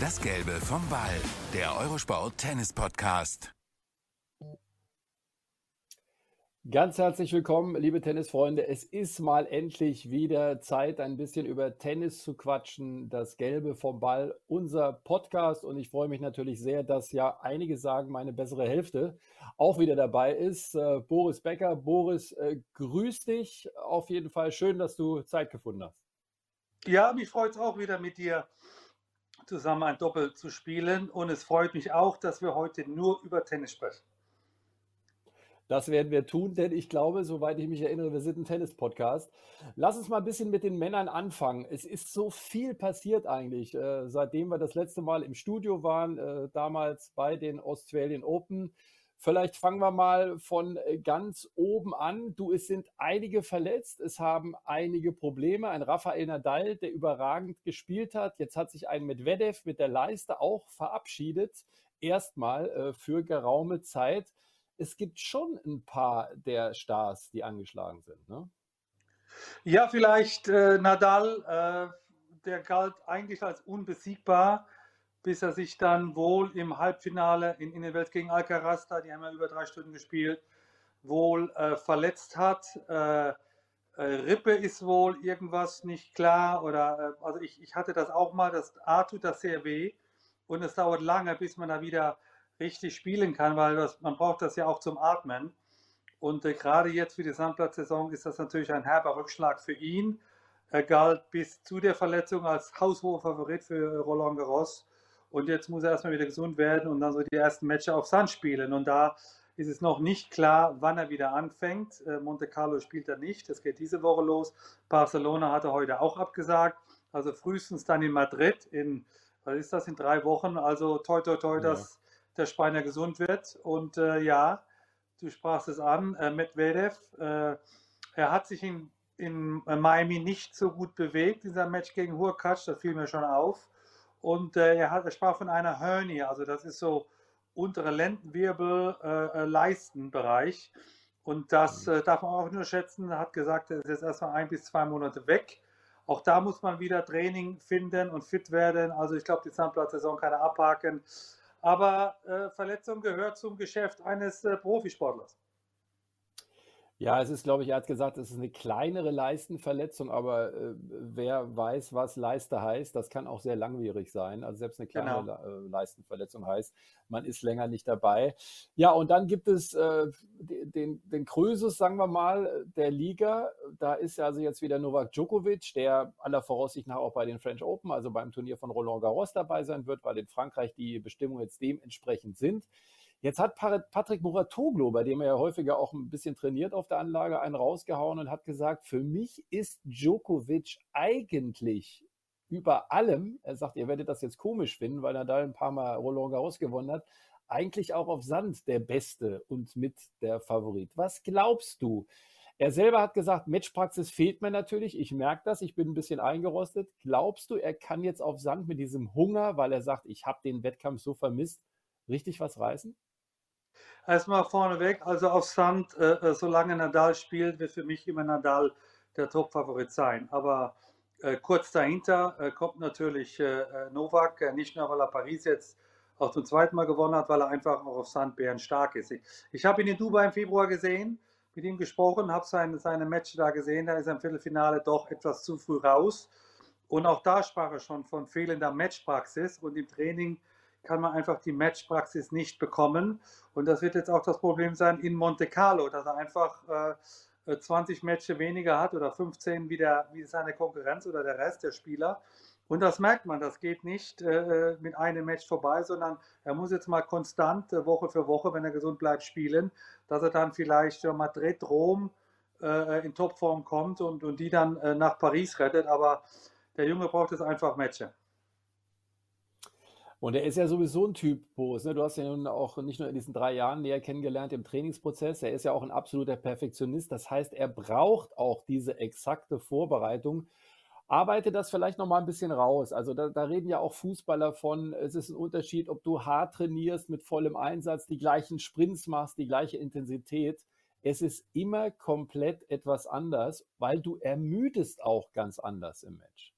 Das Gelbe vom Ball, der Eurosport Tennis Podcast. Ganz herzlich willkommen, liebe Tennisfreunde. Es ist mal endlich wieder Zeit, ein bisschen über Tennis zu quatschen. Das Gelbe vom Ball, unser Podcast. Und ich freue mich natürlich sehr, dass ja einige sagen, meine bessere Hälfte auch wieder dabei ist. Äh, Boris Becker. Boris, äh, grüß dich. Auf jeden Fall schön, dass du Zeit gefunden hast. Ja, mich freut es auch wieder mit dir zusammen ein Doppel zu spielen. Und es freut mich auch, dass wir heute nur über Tennis sprechen. Das werden wir tun, denn ich glaube, soweit ich mich erinnere, wir sind ein Tennis-Podcast. Lass uns mal ein bisschen mit den Männern anfangen. Es ist so viel passiert eigentlich, äh, seitdem wir das letzte Mal im Studio waren, äh, damals bei den Australian Open. Vielleicht fangen wir mal von äh, ganz oben an. Du, es sind einige verletzt, es haben einige Probleme. Ein Rafael Nadal, der überragend gespielt hat. Jetzt hat sich ein Medvedev mit der Leiste auch verabschiedet. Erstmal äh, für geraume Zeit es gibt schon ein paar der Stars, die angeschlagen sind. Ne? Ja, vielleicht äh, Nadal, äh, der galt eigentlich als unbesiegbar, bis er sich dann wohl im Halbfinale in, in der Welt gegen Alcaraz, da, die haben ja über drei Stunden gespielt, wohl äh, verletzt hat. Äh, äh, Rippe ist wohl irgendwas nicht klar oder äh, also ich, ich hatte das auch mal, das A tut das sehr weh und es dauert lange, bis man da wieder richtig spielen kann, weil das, man braucht das ja auch zum Atmen. Und äh, gerade jetzt für die Sandplatzsaison ist das natürlich ein herber Rückschlag für ihn. Er galt bis zu der Verletzung als haushoher Favorit für Roland Garros. Und jetzt muss er erstmal wieder gesund werden und dann so die ersten Matches auf Sand spielen. Und da ist es noch nicht klar, wann er wieder anfängt. Äh, Monte Carlo spielt er nicht. Das geht diese Woche los. Barcelona hat er heute auch abgesagt. Also frühestens dann in Madrid in, was ist das, in drei Wochen. Also toi, toi, toi, ja. dass der Speiner gesund wird. Und äh, ja, du sprachst es an, äh, Medvedev, äh, er hat sich in, in Miami nicht so gut bewegt, dieser Match gegen Hurkacz, das fiel mir schon auf. Und äh, er, hat, er sprach von einer Hernie, also das ist so untere Lendenwirbel, äh, äh Leistenbereich. Und das mhm. äh, darf man auch nur schätzen. Er hat gesagt, er ist jetzt erstmal ein bis zwei Monate weg. Auch da muss man wieder Training finden und fit werden. Also ich glaube, die Zahnplatzsaison kann er abhaken. Aber äh, Verletzung gehört zum Geschäft eines äh, Profisportlers. Ja, es ist, glaube ich, er hat gesagt, es ist eine kleinere Leistenverletzung, aber äh, wer weiß, was Leiste heißt, das kann auch sehr langwierig sein. Also selbst eine kleine genau. Äh, Leistenverletzung heißt, man ist länger nicht dabei. Ja, und dann gibt es äh, den, den Krösus, sagen wir mal, der Liga. Da ist also jetzt wieder Novak Djokovic, der aller Voraussicht nach auch bei den French Open, also beim Turnier von Roland Garros dabei sein wird, weil in Frankreich die Bestimmungen jetzt dementsprechend sind. Jetzt hat Patrick Muratoglu, bei dem er ja häufiger auch ein bisschen trainiert auf der Anlage, einen rausgehauen und hat gesagt, für mich ist Djokovic eigentlich über allem, er sagt, ihr werdet das jetzt komisch finden, weil er da ein paar Mal Roland Garros gewonnen hat, eigentlich auch auf Sand der Beste und mit der Favorit. Was glaubst du? Er selber hat gesagt, Matchpraxis fehlt mir natürlich. Ich merke das, ich bin ein bisschen eingerostet. Glaubst du, er kann jetzt auf Sand mit diesem Hunger, weil er sagt, ich habe den Wettkampf so vermisst, richtig was reißen? Erstmal vorneweg, also auf Sand, äh, äh, solange Nadal spielt, wird für mich immer Nadal der Top-Favorit sein. Aber äh, kurz dahinter äh, kommt natürlich äh, äh, Novak, nicht nur weil er Paris jetzt auch zum zweiten Mal gewonnen hat, weil er einfach auch auf Sand stark ist. Ich, ich habe ihn in Dubai im Februar gesehen, mit ihm gesprochen, habe seine, seine Match da gesehen, da ist er im Viertelfinale doch etwas zu früh raus. Und auch da sprach er schon von fehlender Matchpraxis und im Training kann man einfach die Matchpraxis nicht bekommen. Und das wird jetzt auch das Problem sein in Monte Carlo, dass er einfach äh, 20 Matches weniger hat oder 15 wie, der, wie seine Konkurrenz oder der Rest der Spieler. Und das merkt man, das geht nicht äh, mit einem Match vorbei, sondern er muss jetzt mal konstant äh, Woche für Woche, wenn er gesund bleibt, spielen, dass er dann vielleicht äh, Madrid, Rom äh, in Topform kommt und, und die dann äh, nach Paris rettet. Aber der Junge braucht jetzt einfach Matches. Und er ist ja sowieso ein Typ, Boris. Ne? Du hast ja nun auch nicht nur in diesen drei Jahren näher kennengelernt im Trainingsprozess. Er ist ja auch ein absoluter Perfektionist. Das heißt, er braucht auch diese exakte Vorbereitung. Arbeite das vielleicht noch mal ein bisschen raus. Also da, da reden ja auch Fußballer von, es ist ein Unterschied, ob du hart trainierst mit vollem Einsatz, die gleichen Sprints machst, die gleiche Intensität. Es ist immer komplett etwas anders, weil du ermüdest auch ganz anders im Match.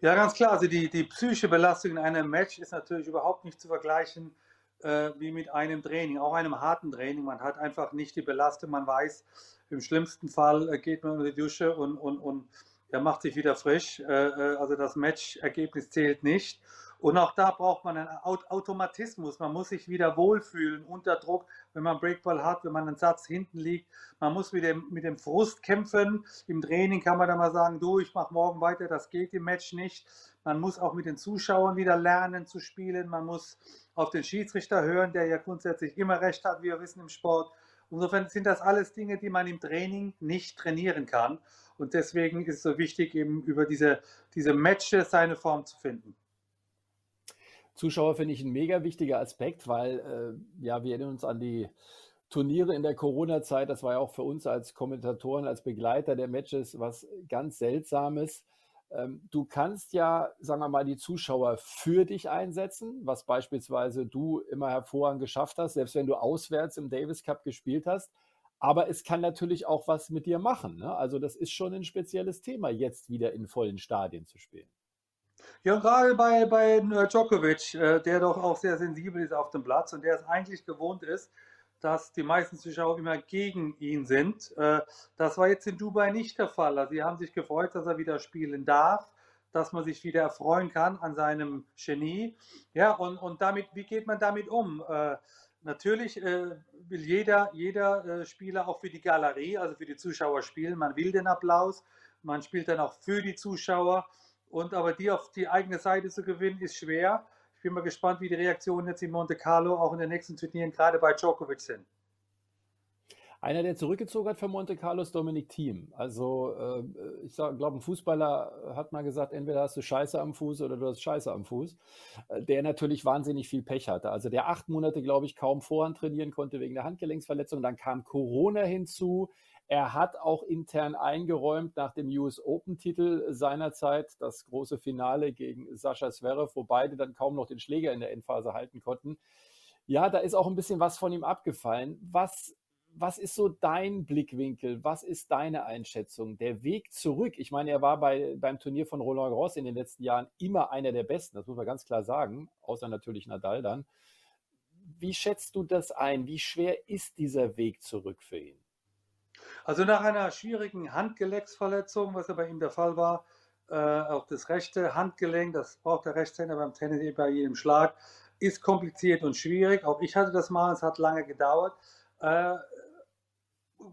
Ja, ganz klar. Also die, die psychische Belastung in einem Match ist natürlich überhaupt nicht zu vergleichen äh, wie mit einem Training, auch einem harten Training. Man hat einfach nicht die Belastung. Man weiß, im schlimmsten Fall äh, geht man unter die Dusche und, und, und ja, macht sich wieder frisch. Äh, äh also das Matchergebnis zählt nicht. Und auch da braucht man einen Automatismus. Man muss sich wieder wohlfühlen unter Druck, wenn man Breakball hat, wenn man einen Satz hinten liegt. Man muss mit dem, mit dem Frust kämpfen. Im Training kann man dann mal sagen, du, ich mache morgen weiter, das geht im Match nicht. Man muss auch mit den Zuschauern wieder lernen zu spielen. Man muss auf den Schiedsrichter hören, der ja grundsätzlich immer recht hat, wie wir wissen im Sport. Insofern sind das alles Dinge, die man im Training nicht trainieren kann. Und deswegen ist es so wichtig, eben über diese, diese Matches seine Form zu finden. Zuschauer finde ich ein mega wichtiger Aspekt, weil äh, ja, wir erinnern uns an die Turniere in der Corona-Zeit. Das war ja auch für uns als Kommentatoren, als Begleiter der Matches was ganz Seltsames. Ähm, du kannst ja, sagen wir mal, die Zuschauer für dich einsetzen, was beispielsweise du immer hervorragend geschafft hast, selbst wenn du auswärts im Davis Cup gespielt hast. Aber es kann natürlich auch was mit dir machen. Ne? Also das ist schon ein spezielles Thema, jetzt wieder in vollen Stadien zu spielen. Ja, gerade bei, bei äh, Djokovic, äh, der doch auch sehr sensibel ist auf dem Platz und der es eigentlich gewohnt ist, dass die meisten Zuschauer immer gegen ihn sind. Äh, das war jetzt in Dubai nicht der Fall. Also sie haben sich gefreut, dass er wieder spielen darf, dass man sich wieder erfreuen kann an seinem Genie. Ja, und, und damit, wie geht man damit um? Natürlich will jeder, jeder Spieler auch für die Galerie, also für die Zuschauer spielen. Man will den Applaus, man spielt dann auch für die Zuschauer. Und aber die auf die eigene Seite zu gewinnen, ist schwer. Ich bin mal gespannt, wie die Reaktionen jetzt in Monte Carlo auch in den nächsten Turnieren gerade bei Djokovic sind. Einer, der zurückgezogen hat für Monte Carlo, ist Dominik Thiem. Also, äh, ich glaube, ein Fußballer hat mal gesagt, entweder hast du Scheiße am Fuß oder du hast Scheiße am Fuß. Äh, der natürlich wahnsinnig viel Pech hatte. Also, der acht Monate, glaube ich, kaum Vorhand trainieren konnte wegen der Handgelenksverletzung. Dann kam Corona hinzu. Er hat auch intern eingeräumt nach dem US Open-Titel seinerzeit das große Finale gegen Sascha Zverev, wo beide dann kaum noch den Schläger in der Endphase halten konnten. Ja, da ist auch ein bisschen was von ihm abgefallen. Was, was ist so dein Blickwinkel? Was ist deine Einschätzung? Der Weg zurück, ich meine, er war bei, beim Turnier von Roland Garros in den letzten Jahren immer einer der Besten, das muss man ganz klar sagen, außer natürlich Nadal dann. Wie schätzt du das ein? Wie schwer ist dieser Weg zurück für ihn? Also nach einer schwierigen Handgelenksverletzung, was ja bei ihm der Fall war, äh, auch das rechte Handgelenk, das braucht der Rechtshänder beim Tennis eh bei jedem Schlag, ist kompliziert und schwierig. Auch ich hatte das mal, es hat lange gedauert. Äh,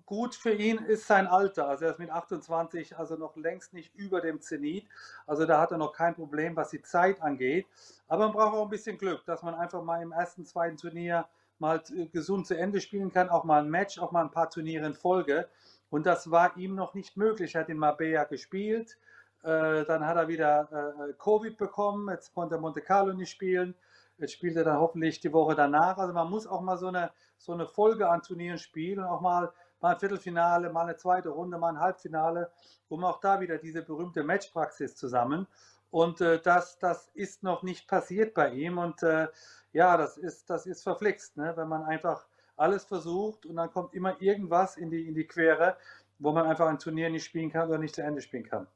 gut für ihn ist sein Alter. Also er ist mit 28, also noch längst nicht über dem Zenit. Also da hat er noch kein Problem, was die Zeit angeht. Aber man braucht auch ein bisschen Glück, dass man einfach mal im ersten, zweiten Turnier mal gesund zu Ende spielen kann, auch mal ein Match, auch mal ein paar Turniere in Folge. Und das war ihm noch nicht möglich. Er hat in Marbella gespielt, äh, dann hat er wieder äh, Covid bekommen, jetzt konnte er Monte Carlo nicht spielen. Jetzt spielt er dann hoffentlich die Woche danach. Also man muss auch mal so eine, so eine Folge an Turnieren spielen und auch mal, mal ein Viertelfinale, mal eine zweite Runde, mal ein Halbfinale, um auch da wieder diese berühmte Matchpraxis zusammen. Und äh, das, das ist noch nicht passiert bei ihm. Und äh, ja, das ist, das ist verflixt, ne? wenn man einfach alles versucht und dann kommt immer irgendwas in die, in die Quere, wo man einfach ein Turnier nicht spielen kann oder nicht zu Ende spielen kann.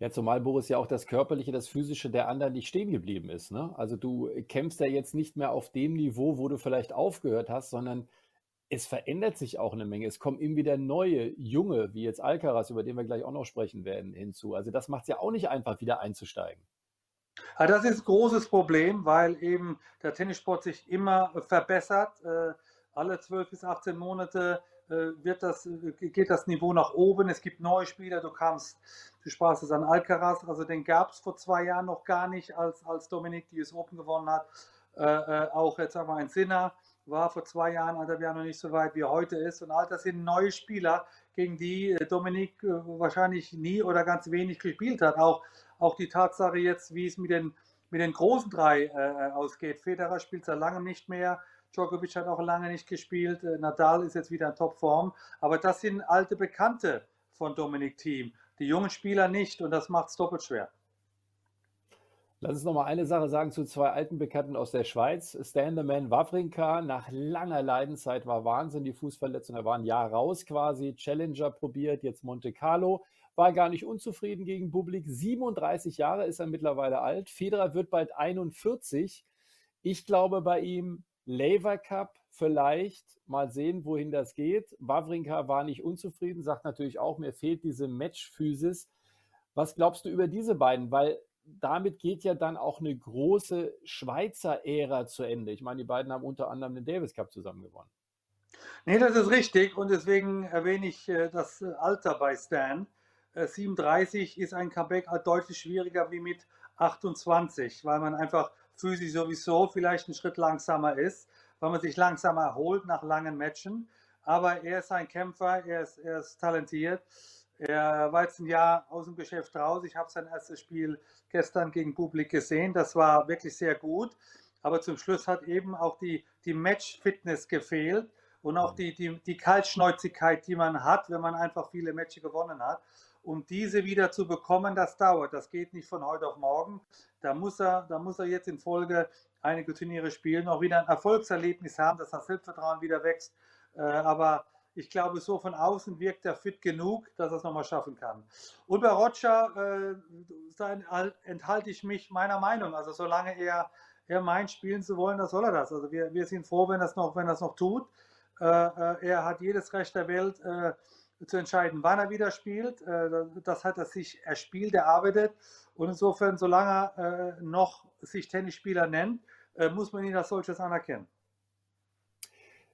Ja, zumal Boris ja auch das Körperliche, das Physische der anderen nicht stehen geblieben ist. Ne? Also du kämpfst ja jetzt nicht mehr auf dem Niveau, wo du vielleicht aufgehört hast, sondern es verändert sich auch eine Menge. Es kommen immer wieder neue, junge, wie jetzt Alcaraz, über den wir gleich auch noch sprechen werden, hinzu. Also das macht es ja auch nicht einfach, wieder einzusteigen. Ja, das ist ein großes Problem, weil eben der Tennissport sich immer verbessert. Äh, alle 12 bis 18 Monate äh, wird das, geht das Niveau nach oben. Es gibt neue Spieler. Du kamst, du sprachst es an Alcaraz, also den gab es vor zwei Jahren noch gar nicht, als, als Dominik die US Open gewonnen hat. Äh, auch jetzt wir ein Sinner war vor zwei Jahren, also wir noch nicht so weit wie er heute ist. Und all das sind neue Spieler, gegen die Dominik wahrscheinlich nie oder ganz wenig gespielt hat. Auch auch die Tatsache jetzt, wie es mit den, mit den großen drei äh, ausgeht. Federer spielt seit langem nicht mehr. Djokovic hat auch lange nicht gespielt. Äh, Nadal ist jetzt wieder in Topform. Aber das sind alte Bekannte von Dominik Thiem. Die jungen Spieler nicht und das macht es doppelt schwer. Lass uns noch mal eine Sache sagen zu zwei alten Bekannten aus der Schweiz. Stan the Man Wawrinka, nach langer Leidenszeit war Wahnsinn, die Fußverletzung. Er war ein Jahr raus quasi, Challenger probiert, jetzt Monte Carlo. War gar nicht unzufrieden gegen Publik. 37 Jahre ist er mittlerweile alt. Federer wird bald 41. Ich glaube bei ihm Lever Cup vielleicht. Mal sehen, wohin das geht. Wawrinka war nicht unzufrieden, sagt natürlich auch, mir fehlt diese Matchphysis. Was glaubst du über diese beiden? Weil damit geht ja dann auch eine große Schweizer Ära zu Ende. Ich meine, die beiden haben unter anderem den Davis Cup zusammen gewonnen. Nee, das ist richtig und deswegen erwähne ich äh, das äh, Alter bei Stan. 37 äh, ist ein Comeback deutlich schwieriger wie mit 28, weil man einfach physisch sowieso vielleicht einen Schritt langsamer ist, weil man sich langsamer erholt nach langen Matchen. Aber er ist ein Kämpfer, er ist, er ist talentiert er war jetzt ein Jahr aus dem Geschäft raus. Ich habe sein erstes Spiel gestern gegen Publik gesehen. Das war wirklich sehr gut. Aber zum Schluss hat eben auch die, die Match-Fitness gefehlt und auch die, die, die Kaltschnäuzigkeit, die man hat, wenn man einfach viele Matches gewonnen hat. Um diese wieder zu bekommen, das dauert. Das geht nicht von heute auf morgen. Da muss er, da muss er jetzt in Folge einige Turniere spielen, auch wieder ein Erfolgserlebnis haben, dass das Selbstvertrauen wieder wächst. Äh, aber ich glaube, so von außen wirkt er fit genug, dass er es nochmal schaffen kann. Und bei Roger äh, enthalte ich mich meiner Meinung. Also solange er, er meint, spielen zu wollen, dann soll er das. Also wir, wir sind froh, wenn er es noch, noch tut. Äh, äh, er hat jedes Recht der Welt äh, zu entscheiden, wann er wieder spielt. Äh, das hat er sich erspielt, erarbeitet. Und insofern, solange er äh, noch sich Tennisspieler nennt, muss man ihn als solches anerkennen.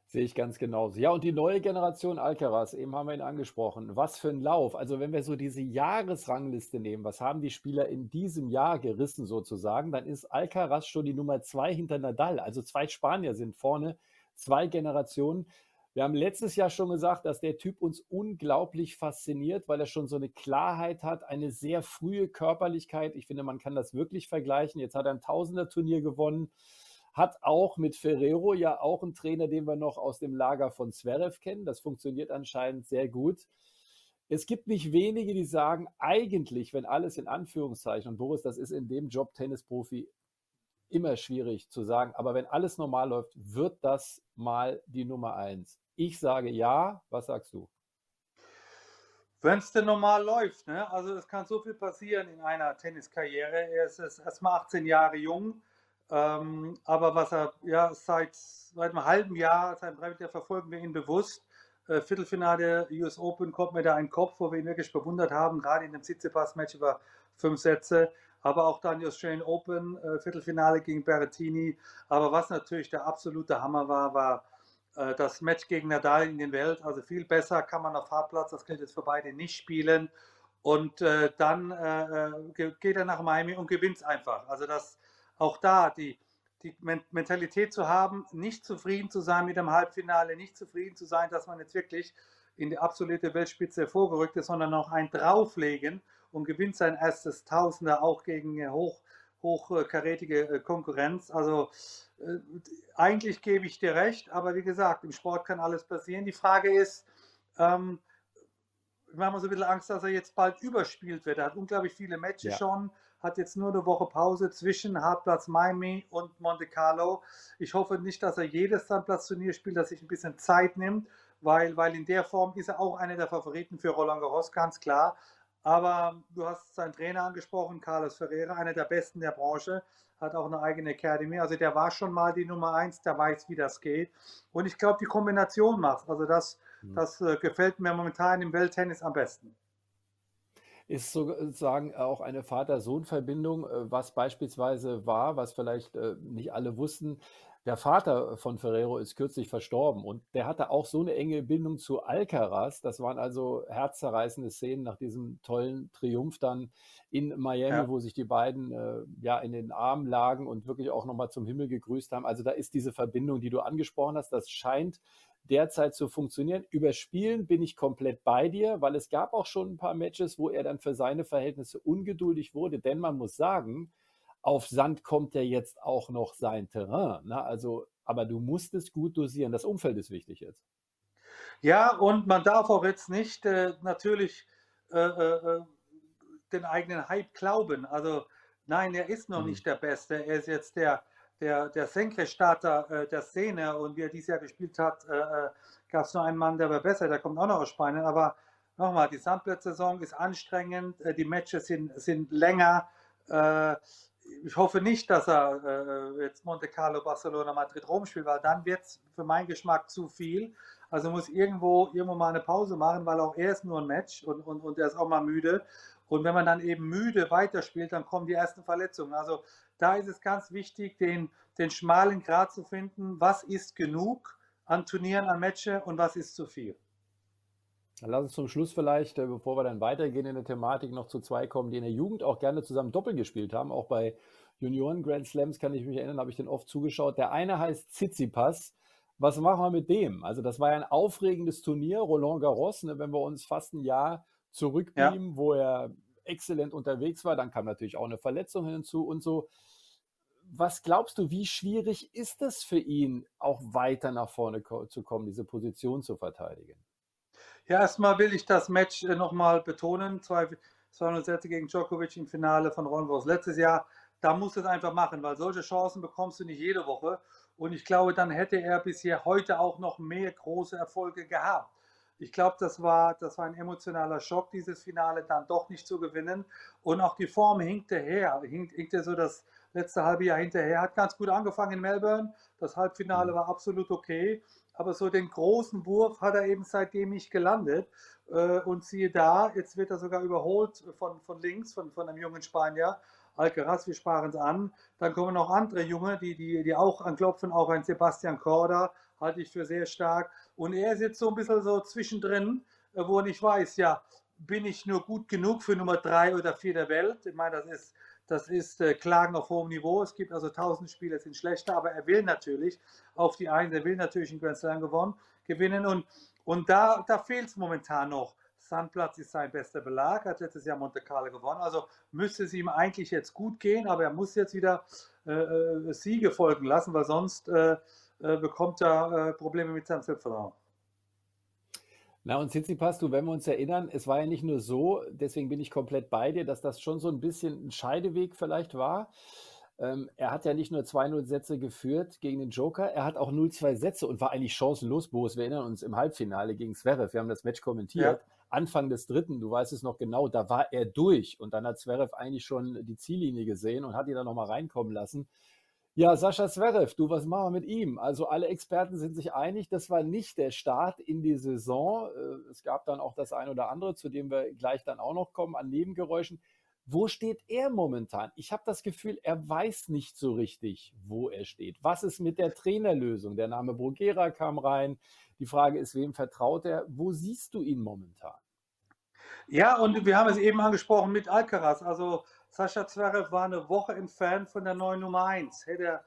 Sehe ich ganz genauso. Ja, und die neue Generation Alcaraz, eben haben wir ihn angesprochen. Was für ein Lauf. Also wenn wir so diese Jahresrangliste nehmen, was haben die Spieler in diesem Jahr gerissen sozusagen, dann ist Alcaraz schon die Nummer zwei hinter Nadal. Also zwei Spanier sind vorne, zwei Generationen. Wir haben letztes Jahr schon gesagt, dass der Typ uns unglaublich fasziniert, weil er schon so eine Klarheit hat, eine sehr frühe Körperlichkeit. Ich finde, man kann das wirklich vergleichen. Jetzt hat er ein Tausender-Turnier gewonnen hat auch mit Ferrero ja auch einen Trainer, den wir noch aus dem Lager von Zverev kennen. Das funktioniert anscheinend sehr gut. Es gibt nicht wenige, die sagen, eigentlich, wenn alles in Anführungszeichen, und Boris, das ist in dem Job Tennisprofi immer schwierig zu sagen, aber wenn alles normal läuft, wird das mal die Nummer eins. Ich sage ja, was sagst du? Wenn es denn normal läuft, ne? also es kann so viel passieren in einer Tenniskarriere. Er ist erst mal 18 Jahre jung, ähm, aber was er ja seit, seit einem halben Jahr, seit einem Jahr verfolgen wir ihn bewusst. Äh, Viertelfinale US Open kommt mir da ein Kopf, wo wir ihn wirklich bewundert haben, gerade in dem Tsitsipas-Match über fünf Sätze. Aber auch dann die Australian Open, äh, Viertelfinale gegen Berrettini. Aber was natürlich der absolute Hammer war, war äh, das Match gegen Nadal in den Welt. Also viel besser kann man auf Hartplatz, das gilt jetzt für beide, nicht spielen. Und äh, dann äh, äh, geht er nach Miami und gewinnt es einfach. Also das auch da die, die Mentalität zu haben, nicht zufrieden zu sein mit dem Halbfinale, nicht zufrieden zu sein, dass man jetzt wirklich in die absolute Weltspitze vorgerückt ist, sondern noch ein drauflegen und gewinnt sein erstes Tausender auch gegen hoch, hochkarätige äh, Konkurrenz. Also äh, eigentlich gebe ich dir recht, aber wie gesagt, im Sport kann alles passieren. Die Frage ist, ähm, wir haben so ein bisschen Angst, dass er jetzt bald überspielt wird. Er hat unglaublich viele Matches ja. schon hat jetzt nur eine Woche Pause zwischen Hartplatz Miami und Monte Carlo. Ich hoffe nicht, dass er jedes Sandplatz-Turnier spielt, dass sich ein bisschen Zeit nimmt, weil, weil in der Form ist er auch einer der Favoriten für Roland Garros, ganz klar. Aber du hast seinen Trainer angesprochen, Carlos Ferreira, einer der besten der Branche, hat auch eine eigene Academy. Also der war schon mal die Nummer eins, der weiß, wie das geht. Und ich glaube, die Kombination macht. Also das, mhm. das äh, gefällt mir momentan im Welttennis am besten ist sozusagen auch eine Vater-Sohn-Verbindung, äh, was beispielsweise war, was vielleicht äh, nicht alle wussten. Der Vater von Ferrero ist kürzlich verstorben und der hatte auch so eine enge Bindung zu Alcaraz. Das waren also herzzerreißende Szenen nach diesem tollen Triumph dann in Miami, ja. wo sich die beiden äh, ja in den Armen lagen und wirklich auch nochmal zum Himmel gegrüßt haben. Also da ist diese Verbindung, die du angesprochen hast, das scheint derzeit zu funktionieren. Über Spielen bin ich komplett bei dir, weil es gab auch schon ein paar Matches, wo er dann für seine Verhältnisse ungeduldig wurde. Denn man muss sagen, auf Sand kommt ja jetzt auch noch sein Terrain. Ne? Also, aber du musst es gut dosieren. Das Umfeld ist wichtig jetzt. Ja, und man darf auch jetzt nicht äh, natürlich äh, äh, äh den eigenen Hype glauben. Also Nein, er ist noch mhm. nicht der Beste. Er ist jetzt der, der, der Senkrechtstarter äh, der Szene und wie er dieses Jahr gespielt hat, äh, äh gab es nur einen Mann, der war besser, der kommt auch noch aus Spanien. Aber nochmal, die Sandplatz-Saison ist anstrengend, äh, die Matches sind, sind länger. Äh, ich hoffe nicht, dass er äh, jetzt Monte Carlo, Barcelona, Madrid, Rom spielt, weil dann wird es für meinen Geschmack zu viel. Also muss irgendwo, irgendwo mal eine Pause machen, weil auch er ist nur ein Match und, und, und er ist auch mal müde. Und wenn man dann eben müde weiterspielt, dann kommen die ersten Verletzungen. Also da ist es ganz wichtig, den, den schmalen Grad zu finden. Was ist genug an Turnieren, an Matches und was ist zu viel? Dann lass uns zum Schluss vielleicht, äh, bevor wir dann weitergehen in der Thematik, noch zu zwei kommen, die in der Jugend auch gerne zusammen Doppel gespielt haben. Auch bei Junioren Grand Slams kann ich mich erinnern, habe ich den oft zugeschaut. Der eine heißt Tsitsipas. Was machen wir mit dem? Also das war ja ein aufregendes Turnier, Roland Garros, ne, wenn wir uns fast ein Jahr zurückbeamen, ja. wo er exzellent unterwegs war. Dann kam natürlich auch eine Verletzung hinzu und so. Was glaubst du, wie schwierig ist es für ihn, auch weiter nach vorne zu kommen, diese Position zu verteidigen? Ja, erstmal will ich das Match äh, nochmal betonen. 206 gegen Djokovic im Finale von Garros letztes Jahr. Da muss es einfach machen, weil solche Chancen bekommst du nicht jede Woche. Und ich glaube, dann hätte er bisher heute auch noch mehr große Erfolge gehabt. Ich glaube, das war, das war ein emotionaler Schock, dieses Finale dann doch nicht zu gewinnen. Und auch die Form hinkte her, hinkte so das letzte halbe Jahr hinterher. Hat ganz gut angefangen in Melbourne. Das Halbfinale mhm. war absolut okay aber so den großen Wurf hat er eben seitdem nicht gelandet. Äh, und siehe da, jetzt wird er sogar überholt von, von links, von, von einem jungen Spanier. Alcaraz, wir sparen es an. Dann kommen noch andere Junge, die, die, die auch anklopfen, auch ein Sebastian Korda, halte ich für sehr stark. Und er ist jetzt so ein bisschen so zwischendrin, äh, wo er nicht weiß, ja, bin ich nur gut genug für Nummer drei oder vier der Welt? Ich meine, das ist das ist äh, Klagen auf hohem Niveau. Es gibt also tausend Spieler, sind schlechter, aber er will natürlich auf die einen, er will natürlich einen Grand Slam gewonnen, gewinnen und, und da, da fehlt es momentan noch. Sandplatz ist sein bester Belag, hat letztes Jahr Monte Carlo gewonnen, also müsste es ihm eigentlich jetzt gut gehen, aber er muss jetzt wieder äh, äh Siege folgen lassen, weil sonst äh bekommt er äh, Probleme mit seinem Selbstvertrauen. Na und Tsitsipas, du, wenn wir uns erinnern, es war ja nicht nur so, deswegen bin ich komplett bei dir, dass das schon so ein bisschen ein Scheideweg vielleicht war. Ähm, er hat ja nicht nur 2-0 Sätze geführt gegen den Joker, er hat auch 0-2 Sätze und war eigentlich chancenlos, Boris. Wir erinnern uns im Halbfinale gegen Zverev, wir haben das Match kommentiert. Ja. Anfang des dritten, du weißt es noch genau, da war er durch und dann hat Zverev eigentlich schon die Ziellinie gesehen und hat ihn dann nochmal reinkommen lassen. Ja, Sascha Zverev, du, was machen wir mit ihm? Also alle Experten sind sich einig, das war nicht der Start in die Saison. Äh, es gab dann auch das ein oder andere, zu dem wir gleich dann auch noch kommen, an Nebengeräuschen. Wo steht er momentan? Ich habe das Gefühl, er weiß nicht so richtig, wo er steht. Was ist mit der Trainerlösung? Der Name Brugera kam rein. Die Frage ist, wem vertraut er? Wo siehst du ihn momentan? Ja, und wir haben es eben angesprochen mit Alcaraz. Also Sascha Zverev war eine Woche entfernt von der neuen Nummer 1. Hätte er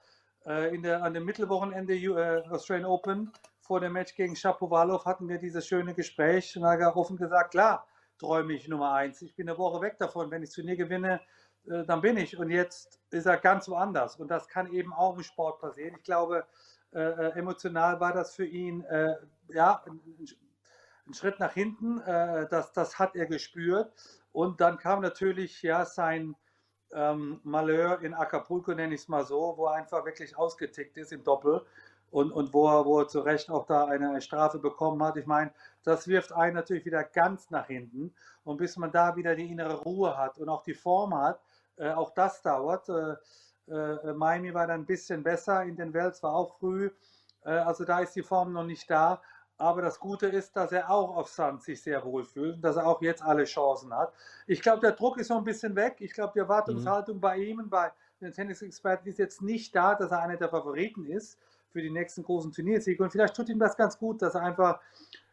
äh, in der, an dem Mittelwochenende äh, Australian Open vor dem Match gegen Shapovalov hatten wir dieses schöne Gespräch und hat er offen gesagt, klar, träume ich Nummer 1. Ich bin eine Woche weg davon. Wenn ich Turnier gewinne, äh, dann bin ich. Und jetzt ist er ganz woanders. Und das kann eben auch im Sport passieren. Ich glaube, äh, äh emotional war das für ihn äh, ja, ein, ein, Schritt nach hinten. das, das hat er gespürt. Und dann kam natürlich ja sein ähm, Malheur in Acapulco, nenne ich es mal so, wo er einfach wirklich ausgetickt ist im Doppel und, und wo, er, wo er zu Recht auch da eine Strafe bekommen hat. Ich meine, das wirft einen natürlich wieder ganz nach hinten. Und bis man da wieder die innere Ruhe hat und auch die Form hat, äh, auch das dauert. Äh, äh, Miami war dann ein bisschen besser in den Welts, war auch früh. Äh, also da ist die Form noch nicht da. Aber das Gute ist, dass er auch auf Sand sich sehr wohl fühlt und dass er auch jetzt alle Chancen hat. Ich glaube, der Druck ist so ein bisschen weg. Ich glaube, die Erwartungshaltung mhm. bei ihm und bei den Tennisexperten ist jetzt nicht da, dass er einer der Favoriten ist für die nächsten großen Turniersiege. Und vielleicht tut ihm das ganz gut, dass er einfach,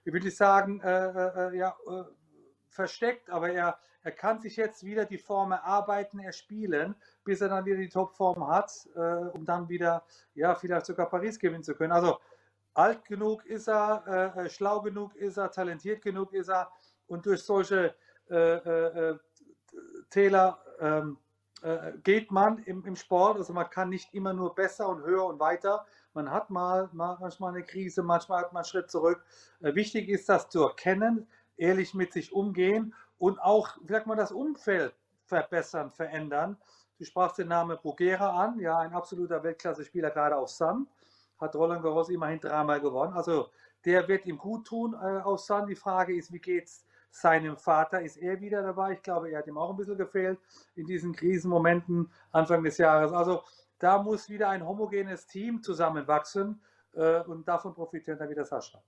ich würde sagen, äh, äh, äh, ja, äh, versteckt, aber er, er kann sich jetzt wieder die Form erarbeiten, erspielen, bis er dann wieder die Topform hat, äh, um dann wieder, ja, vielleicht sogar Paris gewinnen zu können. Also alt genug ist er, äh, äh, schlau genug ist er, talentiert genug ist er und durch solche äh, äh, äh Täler ähm, äh, geht man im, im, Sport. Also man kann nicht immer nur besser und höher und weiter. Man hat mal, mal manchmal eine Krise, manchmal hat man einen Schritt zurück. wichtig ist das zu erkennen, ehrlich mit sich umgehen und auch, vielleicht mal das Umfeld verbessern, verändern. Du sprachst den Namen Bruguera an, ja, ein absoluter Weltklasse-Spieler, gerade auf Sand. Hat Roland Garros immerhin dreimal gewonnen. Also der wird ihm gut tun äh, auf Sand. Die Frage ist, wie geht es seinem Vater? Ist er wieder dabei? Ich glaube, er hat ihm auch ein bisschen gefehlt in diesen Krisenmomenten Anfang des Jahres. Also da muss wieder ein homogenes Team zusammenwachsen äh, und davon profitieren dann wieder Sascha.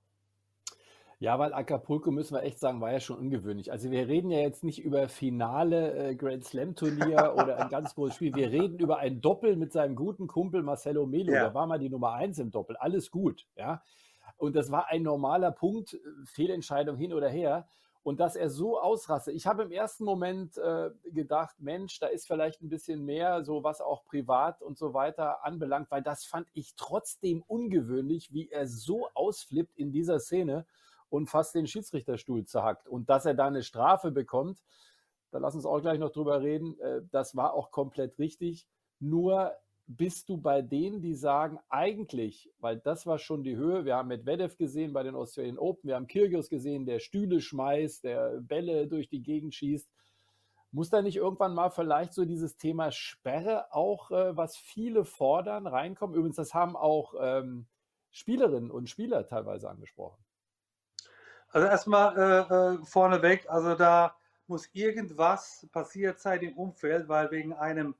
Ja, weil Acapulco, müssen wir echt sagen, war ja schon ungewöhnlich. Also wir reden ja jetzt nicht über Finale äh, Grand Slam Turnier oder ein ganz großes Spiel. Wir reden über ein Doppel mit seinem guten Kumpel Marcelo Melo. Ja. Der war mal die Nummer eins im Doppel. Alles gut, ja. Und das war ein normaler Punkt, äh, Fehlentscheidung hin oder her. Und dass er so ausraste. Ich habe im ersten Moment äh, gedacht, Mensch, da ist vielleicht ein bisschen mehr, so was auch privat und so weiter anbelangt, weil das fand ich trotzdem ungewöhnlich, wie er so ausflippt in dieser Szene und fast den Schiedsrichterstuhl zerhackt. Und dass er da eine Strafe bekommt, da lass uns auch gleich noch drüber reden, äh, das war auch komplett richtig. Nur bist du bei denen, die sagen, eigentlich, weil das war schon die Höhe, wir haben Medvedev gesehen bei den Australian Open, wir haben Kyrgios gesehen, der Stühle schmeißt, der Bälle durch die Gegend schießt. Muss da nicht irgendwann mal vielleicht so dieses Thema Sperre auch, äh, was viele fordern, reinkommen? Übrigens, das haben auch ähm, Spielerinnen und Spieler teilweise angesprochen. Also erstmal äh, äh, vorneweg, also da muss irgendwas passiert sein im Umfeld, weil wegen einem,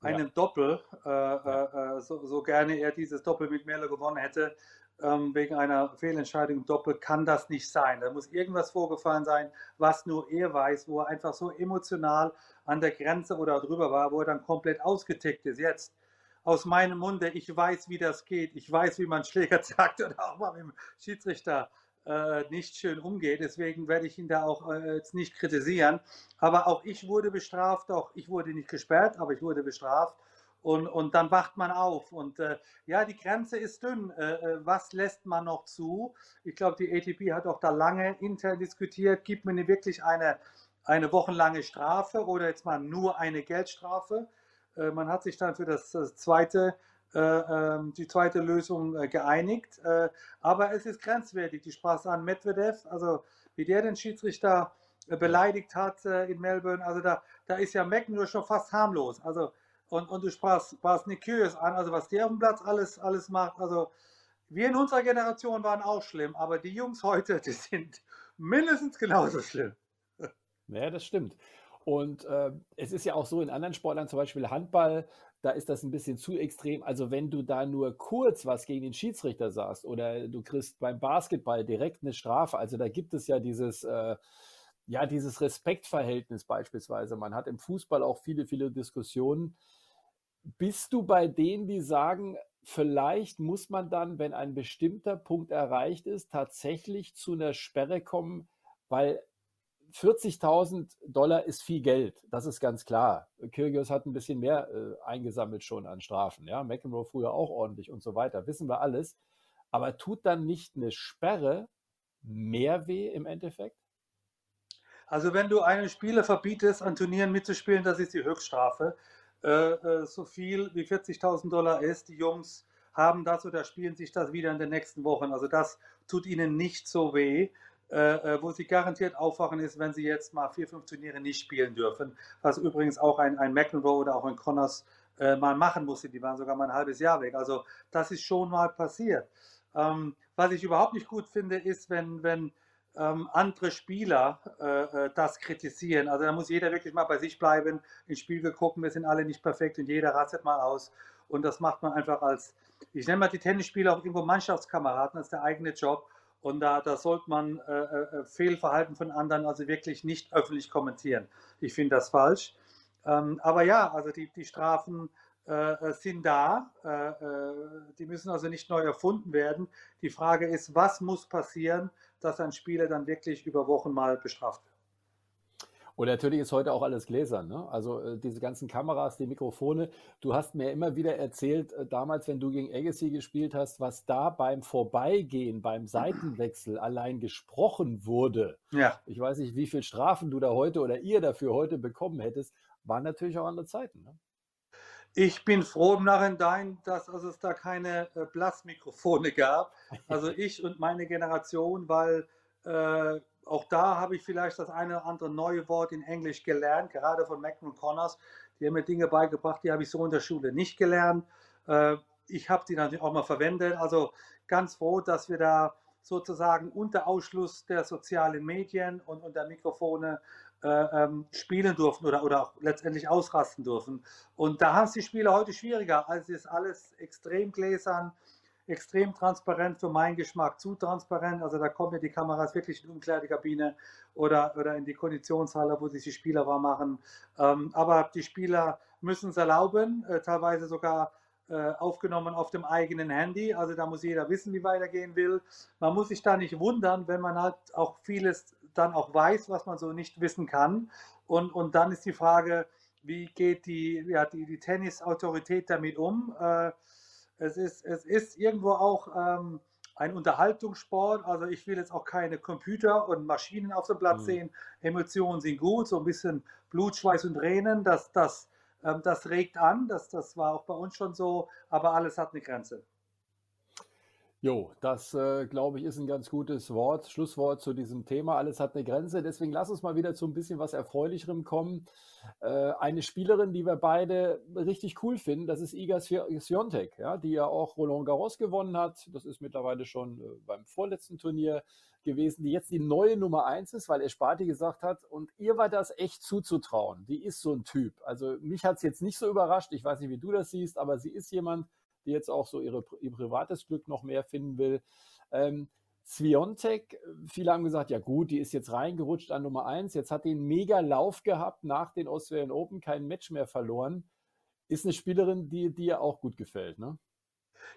einem ja. Doppel, äh, ja. Äh, äh, so, so, gerne er dieses Doppel mit Merle gewonnen hätte, ähm, wegen einer Fehlentscheidung im Doppel kann das nicht sein. Da muss irgendwas vorgefallen sein, was nur er weiß, wo er einfach so emotional an der Grenze oder drüber war, wo er dann komplett ausgetickt ist. Jetzt aus meinem Munde, ich weiß, wie das geht, ich weiß, wie man Schläger sagt oder auch mal mit dem Schiedsrichter äh, nicht schön umgeht. Deswegen werde ich ihn da auch äh, jetzt nicht kritisieren. Aber auch ich wurde bestraft, auch ich wurde nicht gesperrt, aber ich wurde bestraft. Und, und dann wacht man auf. Und äh, ja, die Grenze ist dünn. Äh, äh, was lässt man noch zu? Ich glaube, die ATP hat auch da lange intern diskutiert. Gibt man wirklich eine, eine wochenlange Strafe oder jetzt mal nur eine Geldstrafe? Äh, man hat sich dann für das, das zweite die zweite Lösung äh, geeinigt. Äh, aber es ist grenzwertig. Die sprach an Medvedev, also wie der den Schiedsrichter beleidigt hat in Melbourne. Also da, da ist ja McEnroe schon fast harmlos. Also und, und du sprachst, sprachst Kyrgios an, also was der auf dem Platz alles, alles macht. Also wir in unserer Generation waren auch schlimm, aber die Jungs heute, die sind mindestens genauso schlimm. Ja, das stimmt. Und äh, es ist ja auch so in anderen Sportlern, zum Beispiel Handball, da ist das ein bisschen zu extrem. Also wenn du da nur kurz was gegen den Schiedsrichter sagst oder du kriegst beim Basketball direkt eine Strafe, also da gibt es ja dieses, äh, ja, dieses Respektverhältnis beispielsweise. Man hat im Fußball auch viele, viele Diskussionen. Bist du bei denen, die sagen, vielleicht muss man dann, wenn ein bestimmter Punkt erreicht ist, tatsächlich zu einer Sperre kommen, weil 40.000 Dollar ist viel Geld, das ist ganz klar. Kyrgios hat ein bisschen mehr äh, eingesammelt schon an Strafen. Ja, McEnroe früher auch ordentlich und so weiter, wissen wir alles. Aber tut dann nicht eine Sperre mehr weh im Endeffekt? Also wenn du einem Spieler verbietest, an Turnieren mitzuspielen, das ist die Höchststrafe. Äh, äh, so viel wie 40.000 Dollar ist, die Jungs haben das oder spielen sich das wieder in den nächsten Wochen. Also das tut ihnen nicht so weh. Äh, äh, wo sie garantiert aufwachen ist, wenn sie jetzt mal vier, fünf Turniere nicht spielen dürfen. Was übrigens auch ein, ein McEnroe oder auch ein Connors äh, mal machen musste. Die waren sogar mal ein halbes Jahr weg. Also das ist schon mal passiert. Ähm, was ich überhaupt nicht gut finde, ist, wenn, wenn ähm, andere Spieler äh, äh das kritisieren. Also da muss jeder wirklich mal bei sich bleiben, ins Spiel gucken, wir sind alle nicht perfekt und jeder rastet mal aus. Und das macht man einfach als, ich nenne mal die Tennisspieler auch irgendwo Mannschaftskameraden, das ist der eigene Job. Und da, da sollte man äh, äh, Fehlverhalten von anderen also wirklich nicht öffentlich kommentieren. Ich finde das falsch. Ähm, aber ja, also die, die Strafen äh, sind da. Äh, äh, die müssen also nicht neu erfunden werden. Die Frage ist, was muss passieren, dass ein Spieler dann wirklich über Wochen mal bestraft wird? Und natürlich ist heute auch alles gläsern. Ne? Also äh, diese ganzen Kameras, die Mikrofone. Du hast mir immer wieder erzählt, äh, damals, wenn du gegen Agassi gespielt hast, was da beim Vorbeigehen, beim Seitenwechsel allein gesprochen wurde. Ja. Ich weiß nicht, wie viel Strafen du da heute oder ihr dafür heute bekommen hättest. Waren natürlich auch andere Zeiten. Ne? Ich bin froh im Nachhinein, dass also es da keine äh, Blasmikrofone gab. Also ich und meine Generation, weil äh, auch da habe ich vielleicht das eine oder andere neue Wort in Englisch gelernt, gerade von Mac und Connors. Die haben mir Dinge beigebracht, die habe ich so in der Schule nicht gelernt. Äh, ich habe die natürlich auch mal verwendet. Also ganz froh, dass wir da sozusagen unter Ausschluss der sozialen Medien und, der Mikrofone äh, ähm, spielen durften oder, oder auch letztendlich ausrasten dürfen. Und da haben es die Spieler heute schwieriger. Also ist alles extrem gläsern, extrem transparent für meinen Geschmack, zu transparent. Also da kommen ja die Kameras wirklich in die Umkleidekabine oder, oder in die Konditionshalle, wo sich die Spieler warm machen. Ähm, aber die Spieler müssen es erlauben, äh, teilweise sogar äh, aufgenommen auf dem eigenen Handy. Also da muss jeder wissen, wie weitergehen will. Man muss sich da nicht wundern, wenn man halt auch vieles dann auch weiß, was man so nicht wissen kann. Und, und dann ist die Frage, wie geht die, ja, die, die Tennis-Autorität damit um? Äh, es, ist, es ist irgendwo auch ähm, ein Unterhaltungssport. Also ich will jetzt auch keine Computer und Maschinen auf dem Platz mhm. sehen. Emotionen sind gut, so ein bisschen Blut, Schweiß und Tränen, das, das ähm, das regt an, das, das war auch bei uns schon so, aber alles hat eine Grenze. Jo, das äh, glaube ich ist ein ganz gutes Wort, Schlusswort zu diesem Thema. Alles hat eine Grenze. Deswegen lass uns mal wieder zu ein bisschen was Erfreulicherem kommen. Äh, eine Spielerin, die wir beide richtig cool finden, das ist Iga Swiatek, ja, die ja auch Roland Garros gewonnen hat. Das ist mittlerweile schon äh, beim vorletzten Turnier gewesen, die jetzt die neue Nummer eins ist, weil Esparti gesagt hat, und ihr war das echt zuzutrauen. Die ist so ein Typ. Also mich hat es jetzt nicht so überrascht. Ich weiß nicht, wie du das siehst, aber sie ist jemand, die jetzt auch so ihre, ihr privates Glück noch mehr finden will. Ähm, Sviontek, viele haben gesagt, ja gut, die ist jetzt reingerutscht an Nummer 1. Jetzt hat die einen mega Lauf gehabt nach den Australian Open, kein Match mehr verloren. Ist eine Spielerin, die dir auch gut gefällt, ne?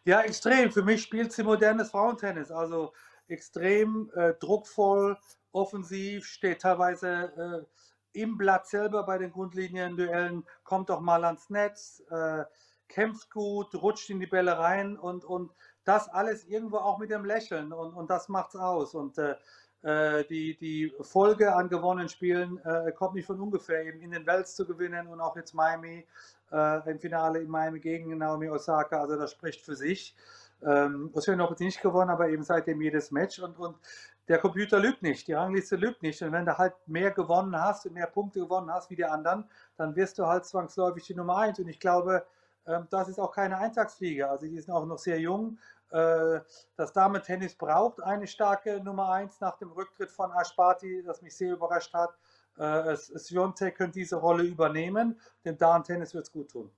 Ja, extrem. Für mich spielt sie modernes Frauentennis. Also extrem äh, druckvoll, offensiv, steht teilweise äh, im Blatt selber bei den Grundlinien-Duellen, kommt auch mal ans Netz. Äh, kämpft gut, rutscht in die Bälle rein und, und das alles irgendwo auch mit dem Lächeln und, und das macht's aus. Und äh, äh, die, die Folge an gewonnenen Spielen äh, kommt nicht von ungefähr, eben in den Wells zu gewinnen und auch jetzt Miami, äh, im Finale in Miami gegen Naomi Osaka, also das spricht für sich. Ähm, Australian Open nicht gewonnen, aber eben seitdem jedes Match und, und der Computer lügt nicht, die Rangliste lügt nicht. Und wenn du halt mehr gewonnen hast und mehr Punkte gewonnen hast wie die anderen, dann wirst du halt zwangsläufig die Nummer eins. Und ich glaube, das ist auch keine Eintagsfliege. Also die sind auch noch sehr jung. Äh, das Damen-Tennis braucht eine starke Nummer 1 nach dem Rücktritt von Ashpati, das mich sehr überrascht hat. Äh, Sviontek könnte diese Rolle übernehmen. Dem Damen-Tennis wird es gut tun.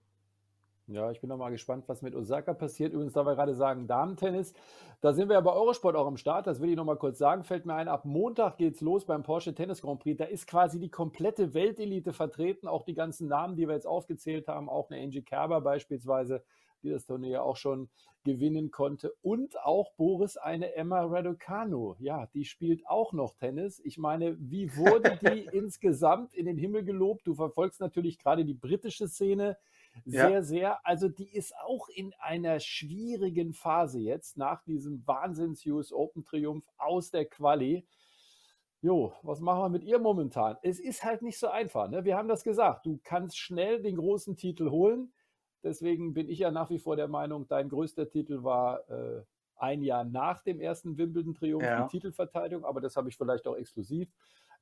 Ja, ich bin noch mal gespannt, was mit Osaka passiert. Übrigens, da wir gerade sagen, Damen-Tennis, da sind wir ja bei Eurosport auch am Start. Das will ich noch mal kurz sagen. Fällt mir ein, ab Montag geht's los beim Porsche Tennis Grand Prix. Da ist quasi die komplette Weltelite vertreten. Auch die ganzen Namen, die wir jetzt aufgezählt haben. Auch eine Angie Kerber beispielsweise, die das Turnier auch schon gewinnen konnte. Und auch Boris, eine Emma Raducanu. Ja, die spielt auch noch Tennis. Ich meine, wie wurde die insgesamt in den Himmel gelobt? Du verfolgst natürlich gerade die britische Szene sehr, ja. sehr, also die ist auch in einer schwierigen Phase jetzt nach diesem Wahnsinns-US Open-Triumph aus der Quali. Jo, was machen wir mit ihr momentan? Es ist halt nicht so einfach. Ne? Wir haben das gesagt. Du kannst schnell den großen Titel holen. Deswegen bin ich ja nach wie vor der Meinung, dein größter Titel war äh, ein Jahr nach dem ersten Wimbledon-Triumph, ja. die Titelverteidigung, aber das habe ich vielleicht auch exklusiv.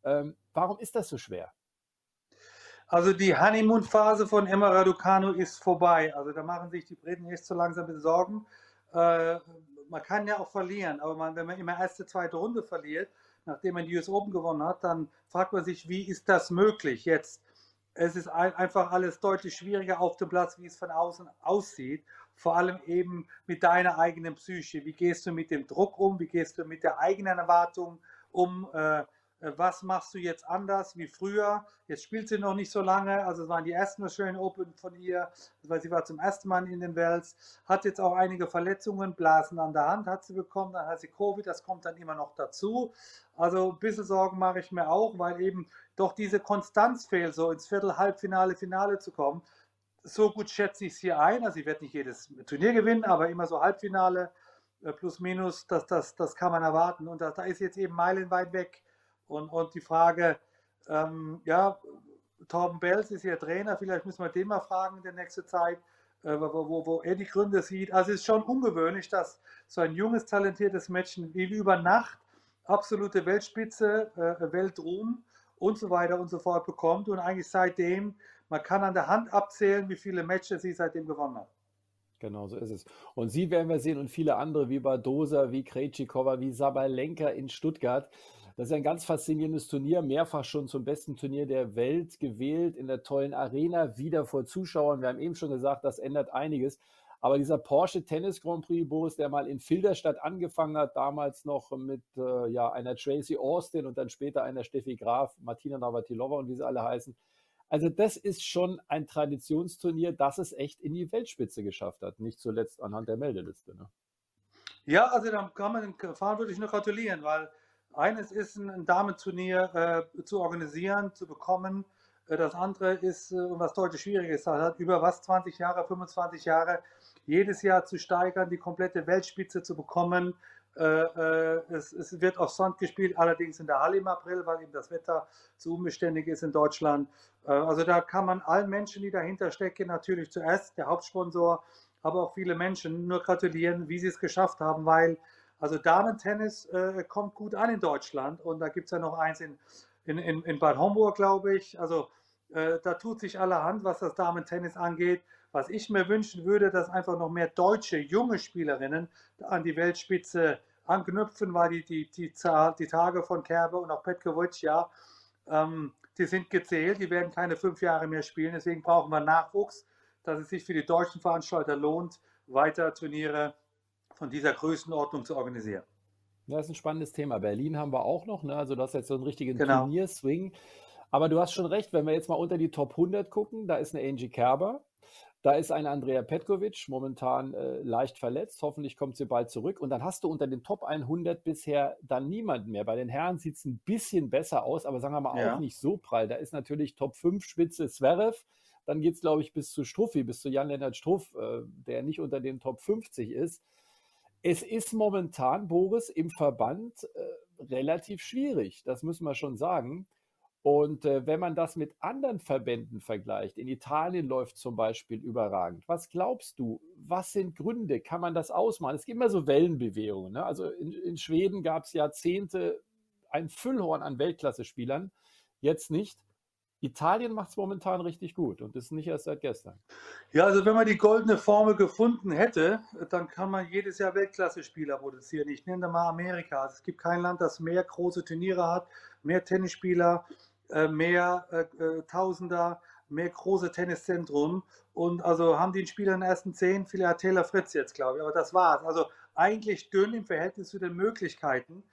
Ähm, warum ist das so schwer? Also die Honeymoon-Phase von Emma Raducanu ist vorbei. Also da machen sich die Briten jetzt so langsam Sorgen. Äh, man kann ja auch verlieren, aber man, wenn man immer erste, zweite Runde verliert, nachdem man die US Open gewonnen hat, dann fragt man sich, wie ist das möglich jetzt? Es ist ein, einfach alles deutlich schwieriger auf dem Platz, wie es von außen aussieht. Vor allem eben mit deiner eigenen Psyche. Wie gehst du mit dem Druck um? Wie gehst du mit der eigenen Erwartung um? Äh, was machst du jetzt anders wie früher? Jetzt spielt sie noch nicht so lange, also es waren die ersten Australian Open von ihr, weil sie war zum ersten Mal in den Wells, hat jetzt auch einige Verletzungen, Blasen an der Hand hat sie bekommen, dann hat sie Covid, das kommt dann immer noch dazu. Also ein bisschen Sorgen mache ich mir auch, weil eben doch diese Konstanz fehlt, so ins Viertel, Halbfinale, Finale zu kommen. So gut schätze ich sie ein, also sie wird nicht jedes Turnier gewinnen, aber immer so Halbfinale, äh, plus minus, das, das, das kann man erwarten. Und da, da ist jetzt eben meilenweit weg und, und die Frage, ähm, ja, Torben Bells ist ja Trainer, vielleicht müssen wir den mal fragen in der nächsten Zeit, äh, wo, wo, wo, er die Gründe sieht. Also es ist schon ungewöhnlich, dass so ein junges, talentiertes Mädchen wie über Nacht absolute Weltspitze, äh, Weltruhm und so weiter und so fort bekommt. Und eigentlich seitdem, man kann an der Hand abzählen, wie viele Matches sie seitdem gewonnen hat. Genau, so ist es. Und sie werden wir sehen und viele andere wie Badosa, wie Krejcikova, wie Sabalenka in Stuttgart. Das ist ein ganz faszinierendes Turnier, mehrfach schon zum besten Turnier der Welt gewählt, in der tollen Arena, wieder vor Zuschauern. Wir haben eben schon gesagt, das ändert einiges. Aber dieser Porsche Tennis Grand Prix, Boris, der mal in Filderstadt angefangen hat, damals noch mit äh, ja, einer Tracy Austin und dann später einer Steffi Graf, Martina Navratilova und wie sie alle heißen, also das ist schon ein Traditionsturnier, das es echt in die Weltspitze geschafft hat, nicht zuletzt anhand der Meldeliste. Ne? Ja, also da kann man den Fahren würde ich nur gratulieren, weil eines ist ein Damenturnier äh, zu organisieren, zu bekommen. Äh, das andere ist, äh, was deutlich schwieriger ist, hat über was 20 Jahre, 25 Jahre jedes Jahr zu steigern, die komplette Weltspitze zu bekommen, äh, es, es, wird auf Sand gespielt, allerdings in der Halle im April, weil eben das Wetter zu unbeständig ist in Deutschland. Also da kann man allen Menschen, die dahinter stecken, natürlich zuerst der Hauptsponsor, aber auch viele Menschen nur gratulieren, wie sie es geschafft haben, weil also Damen-Tennis äh, kommt gut an in Deutschland und da gibt es ja noch eins in, in, in, in Bad Homburg, glaube ich. Also äh, da tut sich allerhand, was das Damen-Tennis angeht. Was ich mir wünschen würde, dass einfach noch mehr deutsche junge Spielerinnen an die Weltspitze anknüpfen, weil die, die, die, die Tage von Kerbe und auch Petkovic, ja, ähm, die sind gezählt, die werden keine fünf Jahre mehr spielen. Deswegen brauchen wir Nachwuchs, dass es sich für die deutschen Veranstalter lohnt, weiter Turniere von dieser Größenordnung zu organisieren. Das ist ein spannendes Thema. Berlin haben wir auch noch, ne? also das ist jetzt so einen richtigen genau. Turnierswing. Aber du hast schon recht, wenn wir jetzt mal unter die Top 100 gucken, da ist eine Angie Kerber, da ist ein Andrea Petkovic, momentan äh, leicht verletzt. Hoffentlich kommt sie bald zurück. Und dann hast du unter den Top 100 bisher dann niemanden mehr. Bei den Herren sieht es ein bisschen besser aus, aber sagen wir mal ja. auch nicht so prall. Da ist natürlich Top 5 Spitze Zverev. Dann geht es, glaube ich, bis zu Struffi, bis zu Jan-Lennart Struff, äh, der nicht unter den Top 50 ist. Es ist momentan, Boris, im Verband äh, relativ schwierig. Das müssen wir schon sagen. Und äh, wenn man das mit anderen Verbänden vergleicht, in Italien läuft zum Beispiel überragend. Was glaubst du, was sind Gründe? Kann man das ausmachen? Es gibt immer so Wellenbewegungen. Ne? Also in, in Schweden gab es Jahrzehnte ein Füllhorn an Weltklasse-Spielern, jetzt nicht. Italien macht es momentan richtig gut und ist nicht erst seit gestern. Ja, also wenn man die goldene Formel gefunden hätte, dann kann man jedes Jahr Weltklasse-Spieler produzieren. Ich nenne da mal Amerika. Also es gibt kein Land, das mehr große Turniere hat, mehr Tennisspieler, äh, mehr äh, äh, Tausender, mehr große Tenniszentren. Und also haben die einen Spieler in den ersten zehn, vielleicht hat Taylor Fritz jetzt, glaube ich. Aber das war's. Also eigentlich dünn im Verhältnis zu den Möglichkeiten.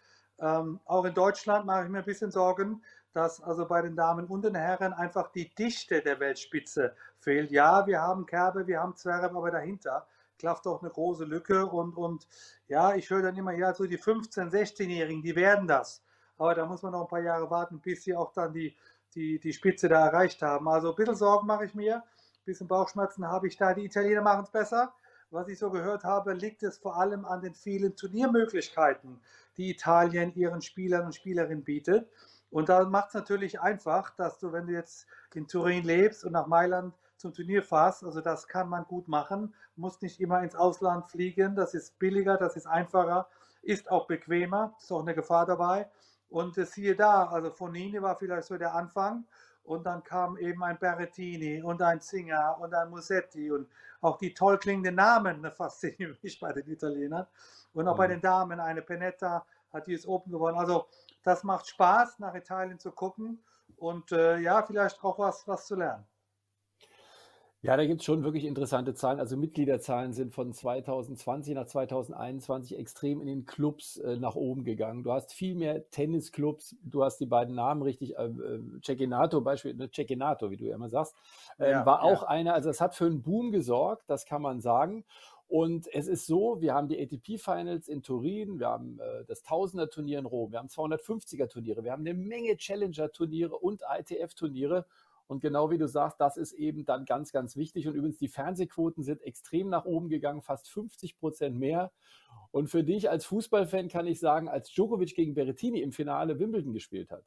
Ähm, auch in Deutschland mache ich mir ein bisschen Sorgen, dass also bei den Damen und den Herren einfach die Dichte der Weltspitze fehlt. Ja, wir haben Kerbe, wir haben Zverev, aber dahinter klafft doch eine große Lücke. Und, und ja, ich höre dann immer, ja, so die 15-, 16-Jährigen, die werden das. Aber da muss man noch ein paar Jahre warten, bis sie auch dann die, die, die Spitze da erreicht haben. Also ein bisschen Sorgen mache ich mir, ein bisschen Bauchschmerzen habe ich da. Die Italiener machen es besser. Was ich so gehört habe, liegt es vor allem an den vielen Turniermöglichkeiten, die Italien ihren Spielern und Spielerinnen bietet. Und da macht es natürlich einfach, dass du, wenn du jetzt in Turin lebst und nach Mailand zum Turnier fährst, also das kann man gut machen, muss nicht immer ins Ausland fliegen, das ist billiger, das ist einfacher, ist auch bequemer, ist auch eine Gefahr dabei. Und äh, siehe da, also Fonini war vielleicht so der Anfang. Und dann kam eben ein Berrettini und ein Singer und ein Musetti und auch die toll klingenden Namen ne, faszinieren mich bei den Italienern. Und auch mhm. bei den Damen, eine Penetta hat die es Open gewonnen. Also das macht Spaß, nach Italien zu gucken und äh, ja, vielleicht auch was, was zu lernen. Ja, da gibt es schon wirklich interessante Zahlen. Also Mitgliederzahlen sind von 2020 nach 2021 extrem in den Clubs äh, nach oben gegangen. Du hast viel mehr Tennisclubs, du hast die beiden Namen richtig, äh, äh Cecchinato, Beispiel, ne, Cecchinato, wie du ja immer sagst, äh, ja, war auch ja. einer, also es hat für einen Boom gesorgt, das kann man sagen. Und es ist so, wir haben die ATP-Finals in Turin, wir haben äh, das Tausender-Turnier in Rom, wir haben 250er-Turniere, wir haben eine Menge Challenger-Turniere und ITF-Turniere. Und genau wie du sagst, das ist eben dann ganz, ganz wichtig. Und übrigens, die Fernsehquoten sind extrem nach oben gegangen, fast 50 Prozent mehr. Und für dich als Fußballfan kann ich sagen, als Djokovic gegen Berrettini im Finale Wimbledon gespielt hat,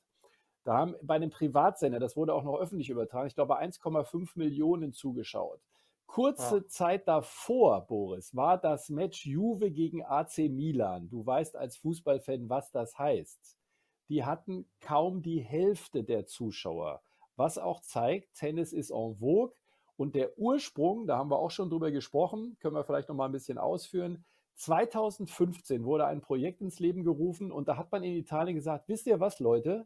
da haben bei einem Privatsender, das wurde auch noch öffentlich übertragen, ich glaube 1,5 Millionen zugeschaut. Kurze ja. Zeit davor, Boris, war das Match Juve gegen AC Milan. Du weißt als Fußballfan, was das heißt. Die hatten kaum die Hälfte der Zuschauer, was auch zeigt, Tennis ist en vogue. Und der Ursprung, da haben wir auch schon drüber gesprochen, können wir vielleicht noch mal ein bisschen ausführen. 2015 wurde ein Projekt ins Leben gerufen und da hat man in Italien gesagt, wisst ihr was, Leute?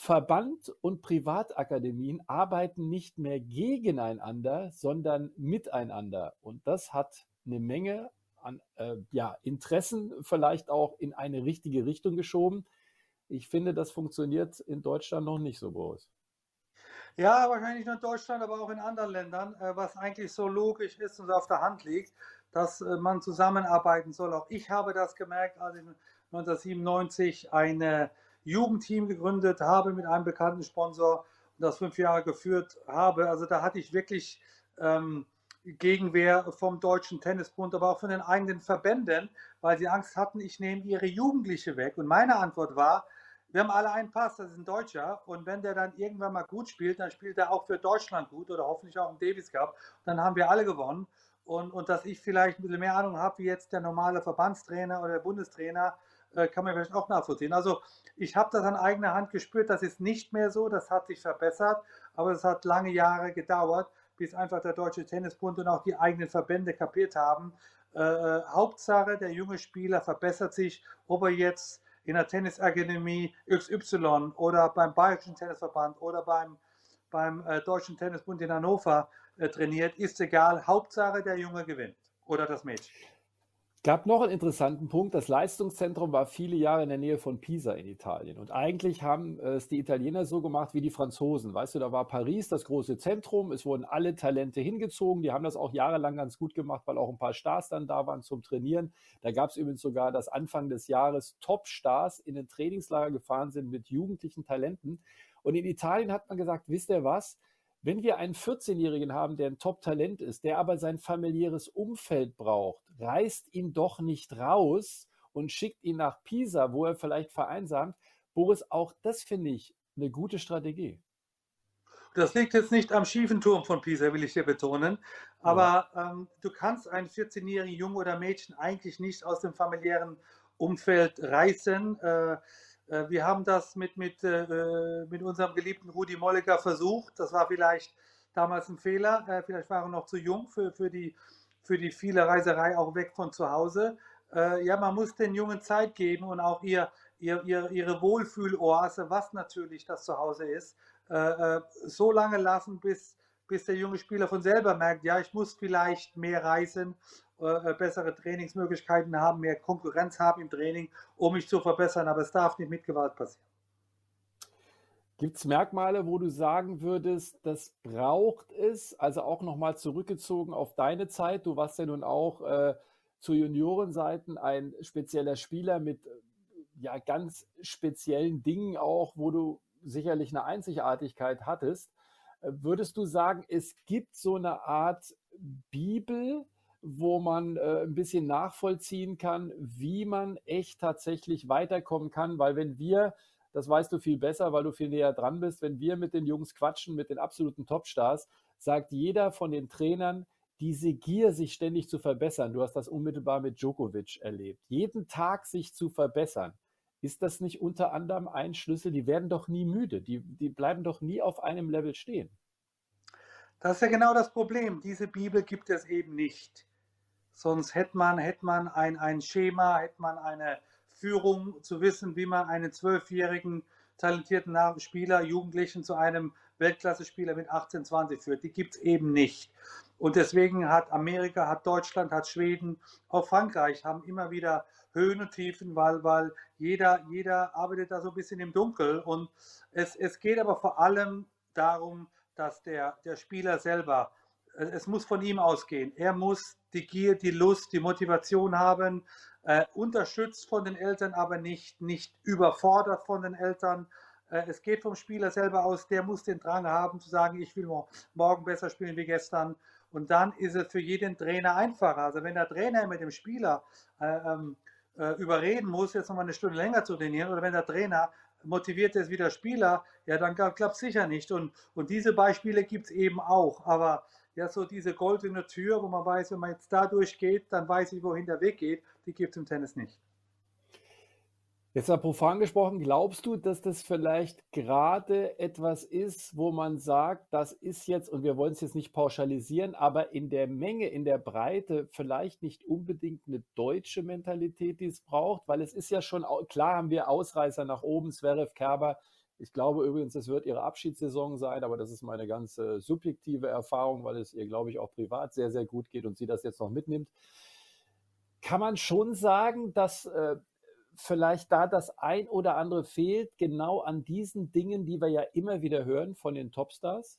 Verband und Privatakademien arbeiten nicht mehr gegeneinander, sondern miteinander. Und das hat eine Menge an äh, ja, Interessen vielleicht auch in eine richtige Richtung geschoben. Ich finde, das funktioniert in Deutschland noch nicht so groß. Ja, wahrscheinlich nur in Deutschland, aber auch in anderen Ländern, äh, was eigentlich so logisch ist und auf der Hand liegt, dass äh, man zusammenarbeiten soll. Auch ich habe das gemerkt, als ich 1997 eine Jugendteam gegründet habe mit einem bekannten Sponsor und das fünf Jahre geführt habe. Also da hatte ich wirklich ähm, Gegenwehr vom Deutschen Tennisbund, aber auch von den eigenen Verbänden, weil sie Angst hatten, ich nehme ihre Jugendliche weg. Und meine Antwort war, wir haben alle einen Pass, das ist ein Deutscher. Und wenn der dann irgendwann mal gut spielt, dann spielt er auch für Deutschland gut oder hoffentlich auch im Davis Cup. Dann haben wir alle gewonnen. Und, und dass ich vielleicht ein bisschen mehr Ahnung habe, wie jetzt der normale Verbandstrainer oder der Bundestrainer, kann man vielleicht auch nachvollziehen. Also ich habe das an eigener Hand gespürt, das ist nicht mehr so, das hat sich verbessert, aber es hat lange Jahre gedauert, bis einfach der Deutsche Tennisbund und auch die eigenen Verbände kapiert haben. Äh, äh Hauptsache, der junge Spieler verbessert sich, ob er jetzt in der Tennisakademie XY oder beim Bayerischen Tennisverband oder beim, beim äh, Deutschen Tennisbund in Hannover äh, trainiert, ist egal. Hauptsache, der Junge gewinnt oder das Mädchen gab noch einen interessanten Punkt. Das Leistungszentrum war viele Jahre in der Nähe von Pisa in Italien. Und eigentlich haben es die Italiener so gemacht wie die Franzosen. Weißt du, da war Paris das große Zentrum. Es wurden alle Talente hingezogen. Die haben das auch jahrelang ganz gut gemacht, weil auch ein paar Stars dann da waren zum Trainieren. Da gab es übrigens sogar, dass Anfang des Jahres Top-Stars in den Trainingslager gefahren sind mit jugendlichen Talenten. Und in Italien hat man gesagt, wisst ihr was? Wenn wir einen 14-Jährigen haben, der ein Top-Talent ist, der aber sein familiäres Umfeld braucht, reißt ihn doch nicht raus und schickt ihn nach Pisa, wo er vielleicht vereinsamt. Boris, auch das finde ich eine gute Strategie. Das liegt jetzt nicht am schiefen Turm von Pisa, will ich hier betonen. Aber ja. ähm, du kannst einen 14-jährigen Jungen oder Mädchen eigentlich nicht aus dem familiären Umfeld reißen. Äh, wir haben das mit, mit, äh, mit unserem geliebten Rudi Molliger versucht. Das war vielleicht damals ein Fehler. Äh, vielleicht waren wir noch zu jung für, für, die, für die viele Reiserei auch weg von zu Hause. ja, man muss den Jungen Zeit geben und auch ihr, ihr, ihr, ihre Wohlfühloase, was natürlich das Zuhause ist, so lange lassen, bis, bis der junge Spieler von selber merkt, ja, ich muss vielleicht mehr reisen äh, bessere Trainingsmöglichkeiten haben, mehr Konkurrenz haben im Training, um mich zu verbessern. Aber es darf nicht mit Gewalt passieren. Gibt es Merkmale, wo du sagen würdest, das braucht es? Also auch nochmal zurückgezogen auf deine Zeit. Du warst ja nun auch äh, zu Juniorenseiten ein spezieller Spieler mit äh, ja ganz speziellen Dingen auch, wo du sicherlich eine Einzigartigkeit hattest. Würdest du sagen, es gibt so eine Art Bibel, wo man äh, ein bisschen nachvollziehen kann, wie man echt tatsächlich weiterkommen kann, weil wenn wir, das weißt du viel besser, weil du viel näher dran bist, wenn wir mit den Jungs quatschen, mit den absoluten Topstars, sagt jeder von den Trainern, diese Gier, sich ständig zu verbessern, du hast das unmittelbar mit Djokovic erlebt, jeden Tag sich zu verbessern, ist das nicht unter anderem ein Schlüssel? Die werden doch nie müde, die, die bleiben doch nie auf einem Level stehen. Das ist ja genau das Problem. Diese Bibel gibt es eben nicht. Sonst hätte man, hätte man ein, ein Schema, hätte man eine Führung zu wissen, wie man einen zwölfjährigen talentierten Spieler, Jugendlichen zu einem Weltklasse-Spieler mit 18, 20 führt. Die gibt es eben nicht. Und deswegen hat Amerika, hat Deutschland, hat Schweden, auch Frankreich haben immer wieder Höhen und Tiefen, weil, weil jeder, jeder arbeitet da so ein bisschen im Dunkel. Und es, es geht aber vor allem darum, dass der, der Spieler selber es muss von ihm ausgehen. Er muss die Gier, die Lust, die Motivation haben, äh, unterstützt von den Eltern, aber nicht, nicht überfordert von den Eltern. Äh, es geht vom Spieler selber aus, der muss den Drang haben zu sagen, ich will morgen besser spielen wie gestern. Und dann ist es für jeden Trainer einfacher. Also wenn der Trainer mit dem Spieler äh, ähm, äh, überreden muss, jetzt nochmal eine Stunde länger zu trainieren, oder wenn der Trainer motiviert ist wie der Spieler, ja, dann klappt es sicher nicht. Und, und diese Beispiele gibt es eben auch. Aber ja, so diese goldene Tür, wo man weiß, wenn man jetzt da durchgeht, dann weiß ich, wohin der Weg geht, die gibt es im Tennis nicht. Jetzt mal profan gesprochen, glaubst du, dass das vielleicht gerade etwas ist, wo man sagt, das ist jetzt, und wir wollen es jetzt nicht pauschalisieren, aber in der Menge, in der Breite vielleicht nicht unbedingt eine deutsche Mentalität, die es braucht, weil es ist ja schon, klar haben wir Ausreißer nach oben, Zverev, Kerber. Ich glaube übrigens, es wird ihre Abschiedssaison sein, aber das ist meine ganz äh, subjektive Erfahrung, weil es ihr, glaube ich, auch privat sehr, sehr gut geht und sie das jetzt noch mitnimmt. Kann man schon sagen, dass äh, vielleicht da das ein oder andere fehlt, genau an diesen Dingen, die wir ja immer wieder hören von den Topstars?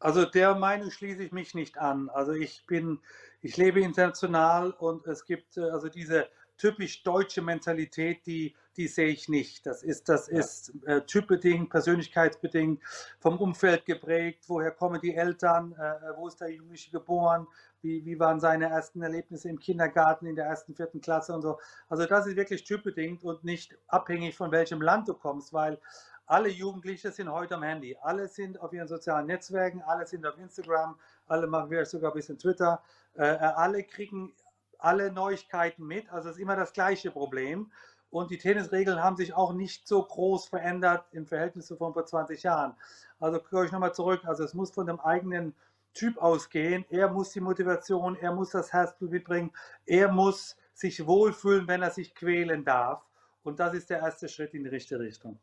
Also der Meinung schließe ich mich nicht an. Also ich bin, ich lebe international und es gibt äh, also diese typisch deutsche Mentalität, die, die sehe ich nicht. Das ist, das ja. ist äh, typbedingt, persönlichkeitsbedingt, vom Umfeld geprägt, woher kommen die Eltern, äh, äh, wo ist der Jugendliche geboren, wie, wie waren seine ersten Erlebnisse im Kindergarten, in der ersten, vierten Klasse und so. Also das ist wirklich typbedingt und nicht abhängig von welchem Land du kommst, weil alle Jugendliche sind heute am Handy. Alle sind auf ihren sozialen Netzwerken, alle sind auf Instagram, alle machen vielleicht sogar ein bisschen Twitter. Äh, äh alle kriegen alle Neuigkeiten mit. Also es ist immer das gleiche Problem. Und die Tennisregeln haben sich auch nicht so groß verändert im Verhältnis zu vor 20 Jahren. Also komme ich nochmal zurück. Also es muss von dem eigenen Typ ausgehen. Er muss die Motivation, er muss das Herzblut mitbringen. Er muss sich wohlfühlen, wenn er sich quälen darf. Und das ist der erste Schritt in die richtige Richtung.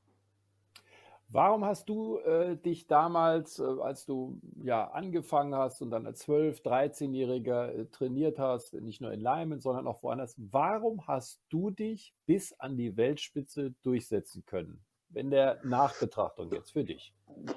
Warum hast du äh, dich damals, äh, als du ja angefangen hast und dann als 12-, 13-Jähriger äh, trainiert hast, nicht nur in Leimen, sondern auch woanders, warum hast du dich bis an die Weltspitze durchsetzen können? In der Nachbetrachtung jetzt für dich.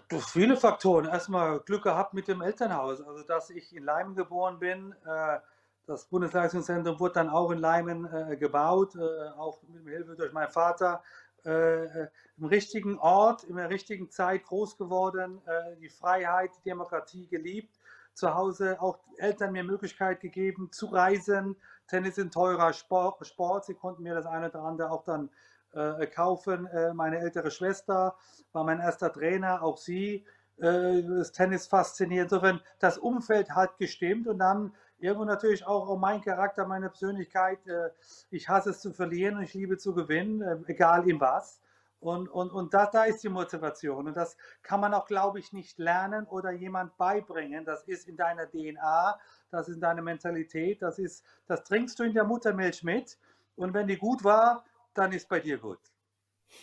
Durch viele Faktoren. Erstmal Glück gehabt mit dem Elternhaus. Also, dass ich in Leimen geboren bin. Äh, das Bundesleistungszentrum wurde dann auch in Leimen äh, gebaut, äh, auch mit Hilfe durch meinen Vater im richtigen Ort, in der richtigen Zeit groß geworden, die Freiheit, die Demokratie geliebt. Zu Hause auch Eltern mir Möglichkeit gegeben zu reisen. Tennis ist ein teurer Sport. Sport. Sie konnten mir das eine oder andere auch dann äh, kaufen. Äh, meine ältere Schwester war mein erster Trainer, auch sie. Äh, das Tennis fasziniert. Insofern, das Umfeld hat gestimmt und dann irgendwo natürlich auch, auch mein Charakter, meine Persönlichkeit. Äh, ich hasse es zu verlieren und ich liebe zu gewinnen, äh, egal in was. Und, und, und da, da ist die Motivation. Und das kann man auch, glaube ich, nicht lernen oder jemand beibringen. Das ist in deiner DNA, das ist in deiner Mentalität, das, ist, das trinkst du in der Muttermilch mit. Und wenn die gut war, dann ist bei dir gut.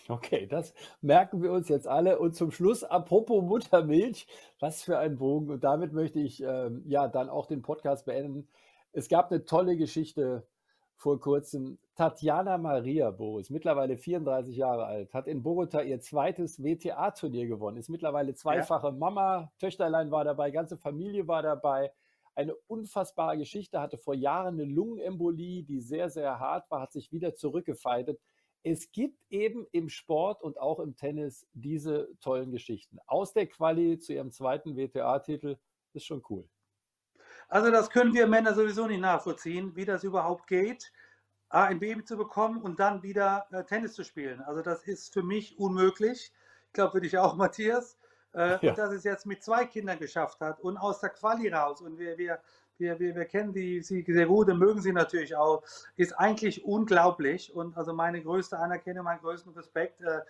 Okay, das merken wir uns jetzt alle. Und zum Schluss, apropos Muttermilch, was für ein Bogen. Und damit möchte ich ähm, ja dann auch den Podcast beenden. Es gab eine tolle Geschichte vor kurzem. Tatjana Maria Boris, mittlerweile 34 Jahre alt, hat in Bogota ihr zweites WTA-Turnier gewonnen, ist mittlerweile zweifache ja. Mama, Töchterlein war dabei, ganze Familie war dabei. Eine unfassbare Geschichte, hatte vor Jahren eine Lungenembolie, die sehr, sehr hart war, hat sich wieder zurückgefeitet es gibt eben im Sport und auch im Tennis diese tollen Geschichten. Aus der Quali zu ihrem zweiten WTA-Titel ist schon cool. Also das können wir Männer sowieso nicht nachvollziehen, wie das überhaupt geht, ein Baby zu bekommen und dann wieder äh, Tennis zu spielen. Also das ist für mich unmöglich. Ich glaube für dich auch, Matthias. Äh, ja. Und dass es jetzt mit zwei Kindern geschafft hat und aus der Quali raus. Und wir, wir wir, wir, wir kennen die, sie sehr gut und mögen sie natürlich auch, ist eigentlich unglaublich und also meine größte Anerkennung, mein größten Respekt. Äh,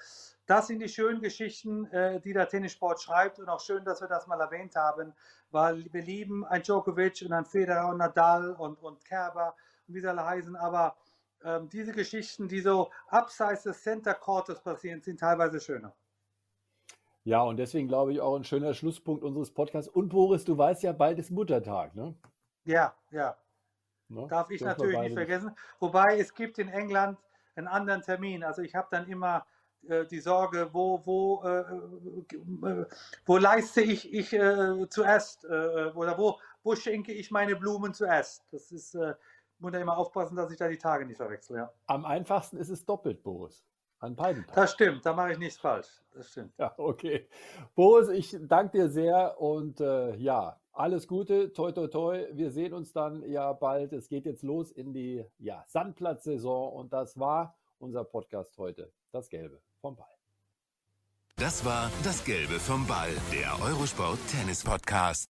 das sind die schönen Geschichten, äh, die der Tennissport schreibt und auch schön, dass wir das mal erwähnt haben, weil wir lieben ein Djokovic und ein Federer und Nadal und, und Kerber und wie sie alle heißen, aber ähm, diese Geschichten, die so abseits des Center Courtes passieren, sind teilweise schöner. Ja, und deswegen glaube ich auch ein schöner Schlusspunkt unseres Podcasts. Und Boris, du weißt ja, bald ist Muttertag, ne? Ja, ja. Ne? Darf ich natürlich nicht vergessen. Wobei es gibt in England einen anderen Termin. Also ich habe dann immer äh, die Sorge, wo, wo, äh, äh, wo leiste ich, ich äh, zuerst äh, oder wo, wo schenke ich meine Blumen zuerst. Das ist, äh, muss da immer aufpassen, dass ich da die Tage nicht verwechsel. Ja. Am einfachsten ist es doppelt, Boris. An beiden Tagen. Das stimmt, da mache ich nichts falsch. Das stimmt. Ja, okay. Boris, ich danke dir sehr und ja, alles Gute, toi toi toi. Wir sehen uns dann ja bald. Es geht jetzt los in die ja, Sandplatzsaison und das war unser Podcast heute. Das Gelbe vom Ball. Das war das Gelbe vom Ball, der Eurosport Tennis Podcast.